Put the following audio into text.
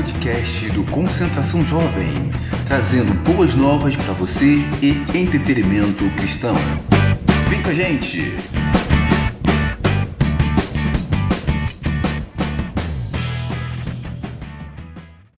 podcast do Concentração Jovem, trazendo boas novas para você e entretenimento cristão. Vem com a gente!